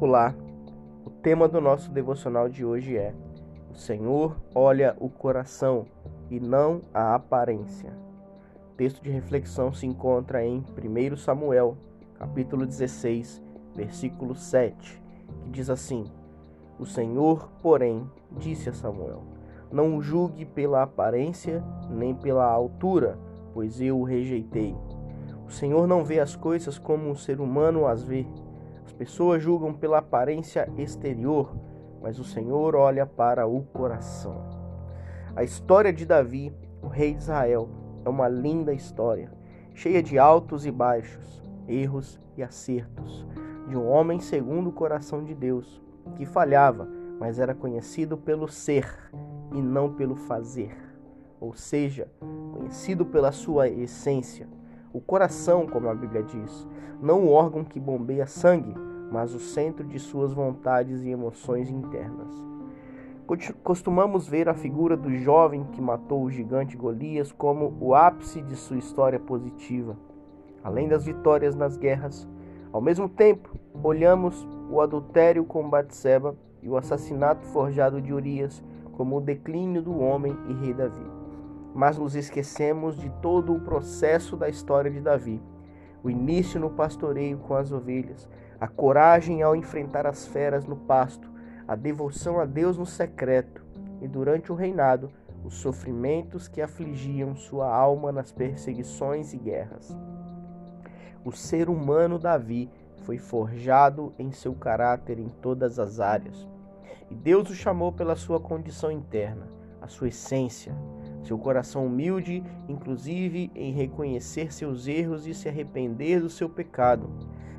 Olá, o tema do nosso devocional de hoje é: O Senhor olha o coração e não a aparência. O texto de reflexão se encontra em 1 Samuel, capítulo 16, versículo 7, que diz assim: O Senhor, porém, disse a Samuel: Não o julgue pela aparência nem pela altura, pois eu o rejeitei. O Senhor não vê as coisas como o ser humano as vê as pessoas julgam pela aparência exterior, mas o Senhor olha para o coração. A história de Davi, o rei de Israel, é uma linda história, cheia de altos e baixos, erros e acertos, de um homem segundo o coração de Deus, que falhava, mas era conhecido pelo ser e não pelo fazer, ou seja, conhecido pela sua essência o coração, como a Bíblia diz, não o órgão que bombeia sangue, mas o centro de suas vontades e emoções internas. Costumamos ver a figura do jovem que matou o gigante Golias como o ápice de sua história positiva. Além das vitórias nas guerras, ao mesmo tempo, olhamos o adultério com Batseba e o assassinato forjado de Urias como o declínio do homem e rei Davi mas nos esquecemos de todo o processo da história de Davi. O início no pastoreio com as ovelhas, a coragem ao enfrentar as feras no pasto, a devoção a Deus no secreto e durante o reinado, os sofrimentos que afligiam sua alma nas perseguições e guerras. O ser humano Davi foi forjado em seu caráter em todas as áreas. E Deus o chamou pela sua condição interna, a sua essência, seu coração humilde, inclusive em reconhecer seus erros e se arrepender do seu pecado,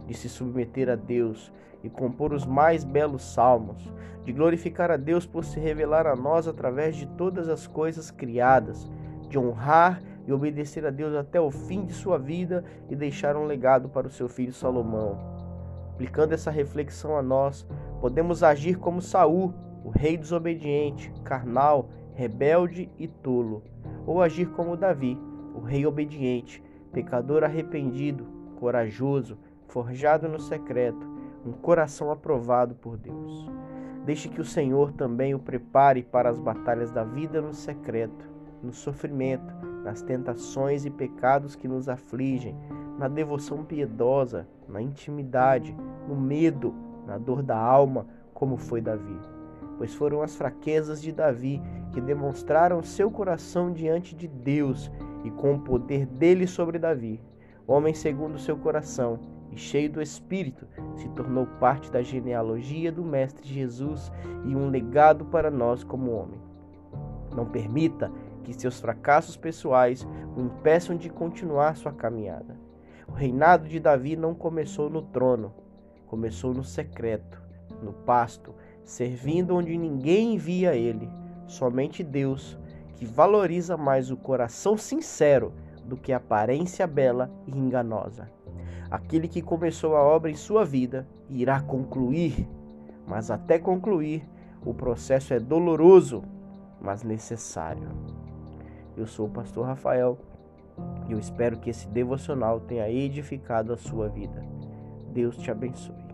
de se submeter a Deus e compor os mais belos salmos, de glorificar a Deus por se revelar a nós através de todas as coisas criadas, de honrar e obedecer a Deus até o fim de sua vida e deixar um legado para o seu filho Salomão. Aplicando essa reflexão a nós, podemos agir como Saul, o rei desobediente, carnal rebelde e tolo, ou agir como Davi, o rei obediente, pecador arrependido, corajoso, forjado no secreto, um coração aprovado por Deus. Deixe que o Senhor também o prepare para as batalhas da vida no secreto, no sofrimento, nas tentações e pecados que nos afligem, na devoção piedosa, na intimidade, no medo, na dor da alma, como foi Davi pois foram as fraquezas de Davi que demonstraram seu coração diante de Deus e com o poder dele sobre Davi. Homem segundo seu coração e cheio do Espírito, se tornou parte da genealogia do Mestre Jesus e um legado para nós como homem. Não permita que seus fracassos pessoais o impeçam de continuar sua caminhada. O reinado de Davi não começou no trono, começou no secreto, no pasto, servindo onde ninguém via ele, somente Deus, que valoriza mais o coração sincero do que a aparência bela e enganosa. Aquele que começou a obra em sua vida irá concluir, mas até concluir, o processo é doloroso, mas necessário. Eu sou o pastor Rafael e eu espero que esse devocional tenha edificado a sua vida. Deus te abençoe.